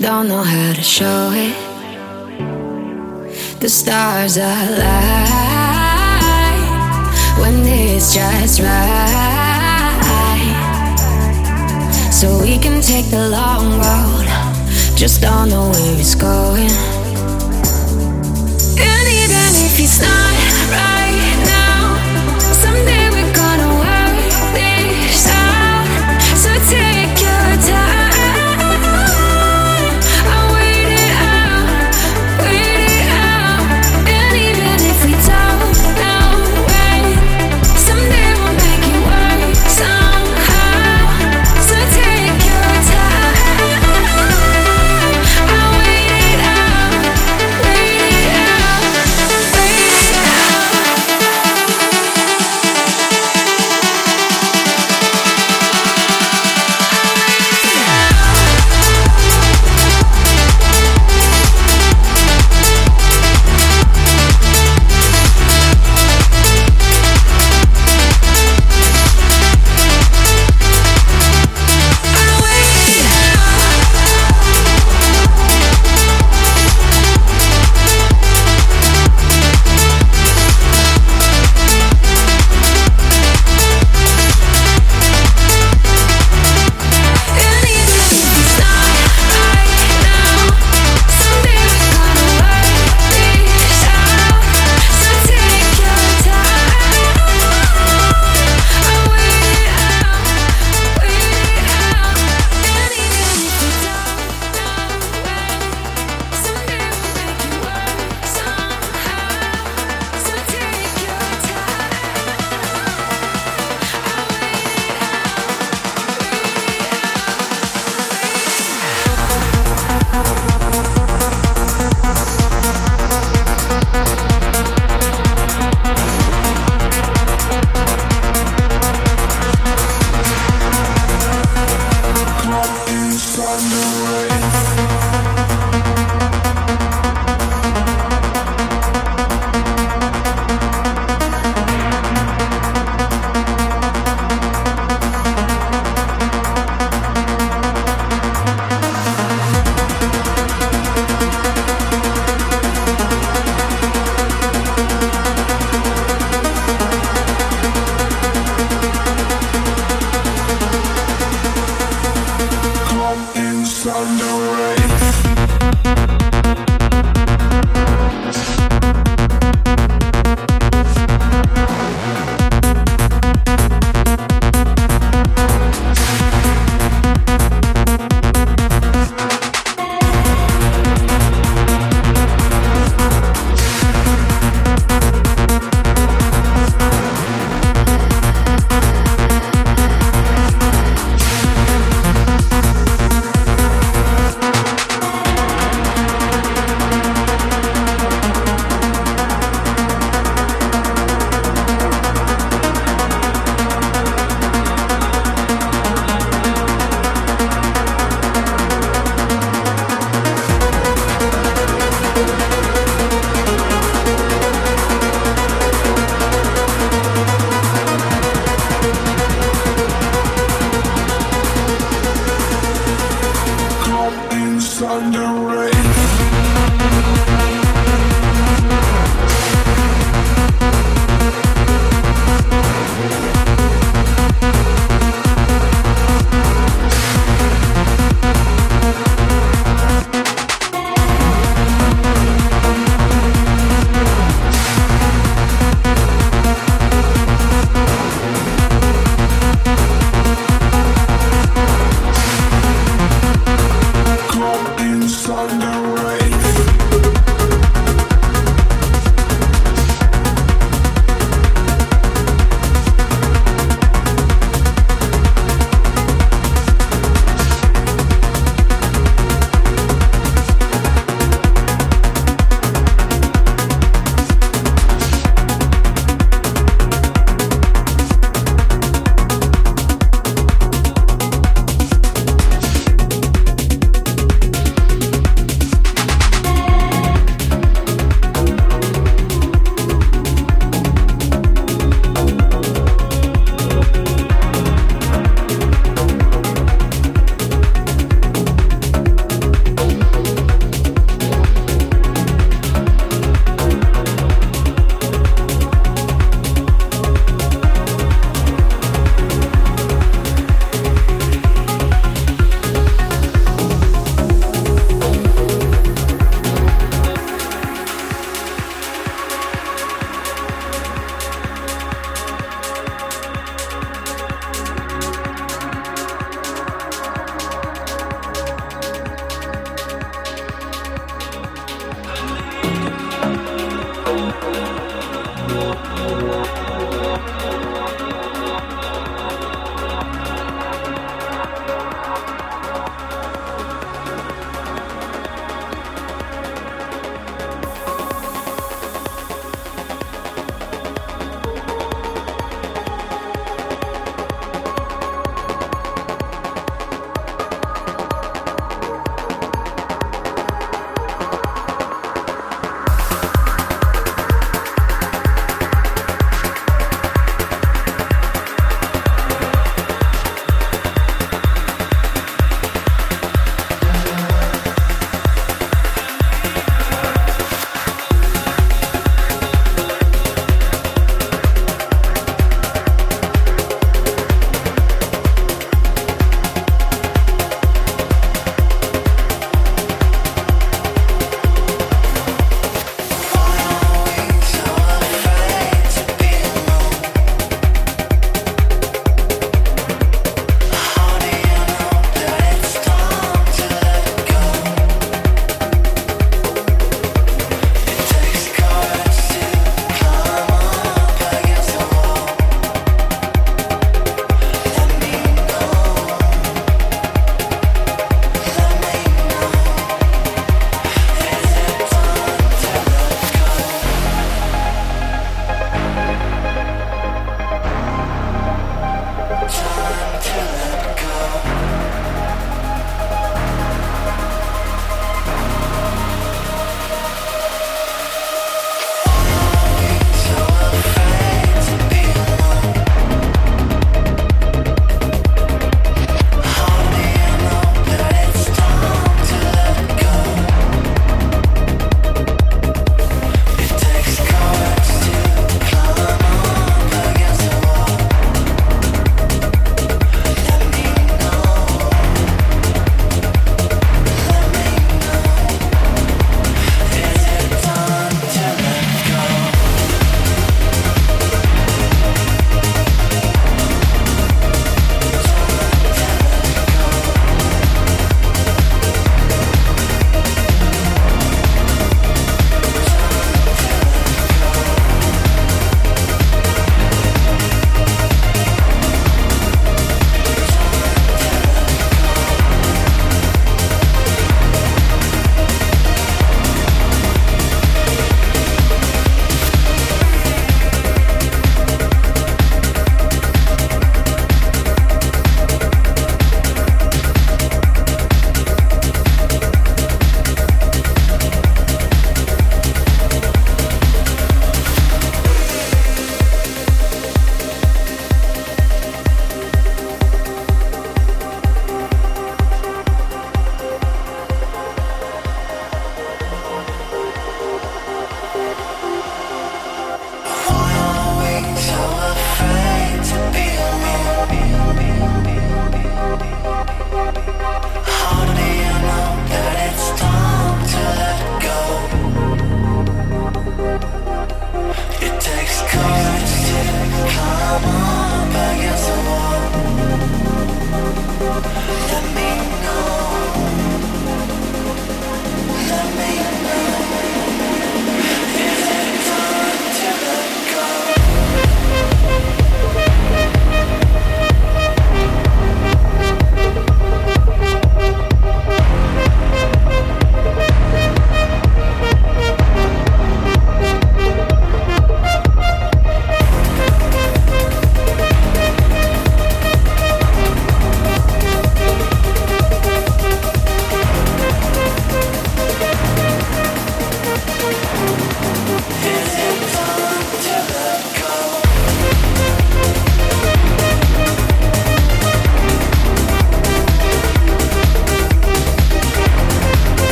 don't know how to show it. The stars align when it's just right. So we can take the long road, just don't know where it's going. And even if it's not